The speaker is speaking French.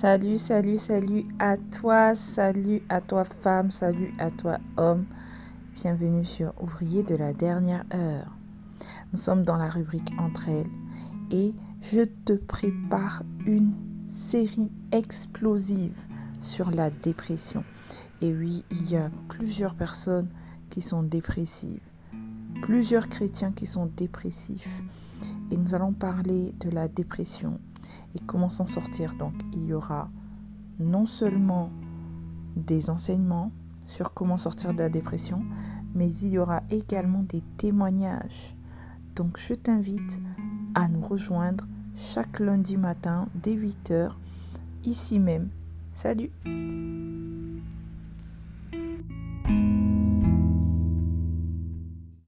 Salut, salut, salut à toi, salut à toi femme, salut à toi homme. Bienvenue sur Ouvrier de la dernière heure. Nous sommes dans la rubrique Entre elles et je te prépare une série explosive sur la dépression. Et oui, il y a plusieurs personnes qui sont dépressives, plusieurs chrétiens qui sont dépressifs. Et nous allons parler de la dépression et comment s'en sortir. Donc, il y aura non seulement des enseignements sur comment sortir de la dépression, mais il y aura également des témoignages. Donc, je t'invite à nous rejoindre chaque lundi matin dès 8h, ici même. Salut